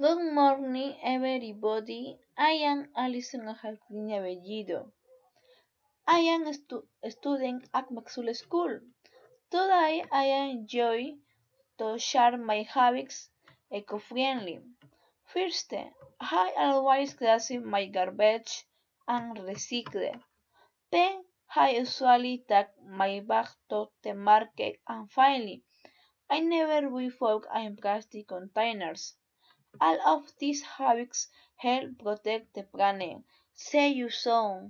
Good morning, everybody. I am Alison Jacqueline Abellido. I am a stu student at Maxwell School. Today I enjoy to share my habits eco-friendly. First, I always clean my garbage and recycle. Then I usually take my bag to the market and finally, I never buy food in plastic containers. All of these habits help protect the planet. See you soon.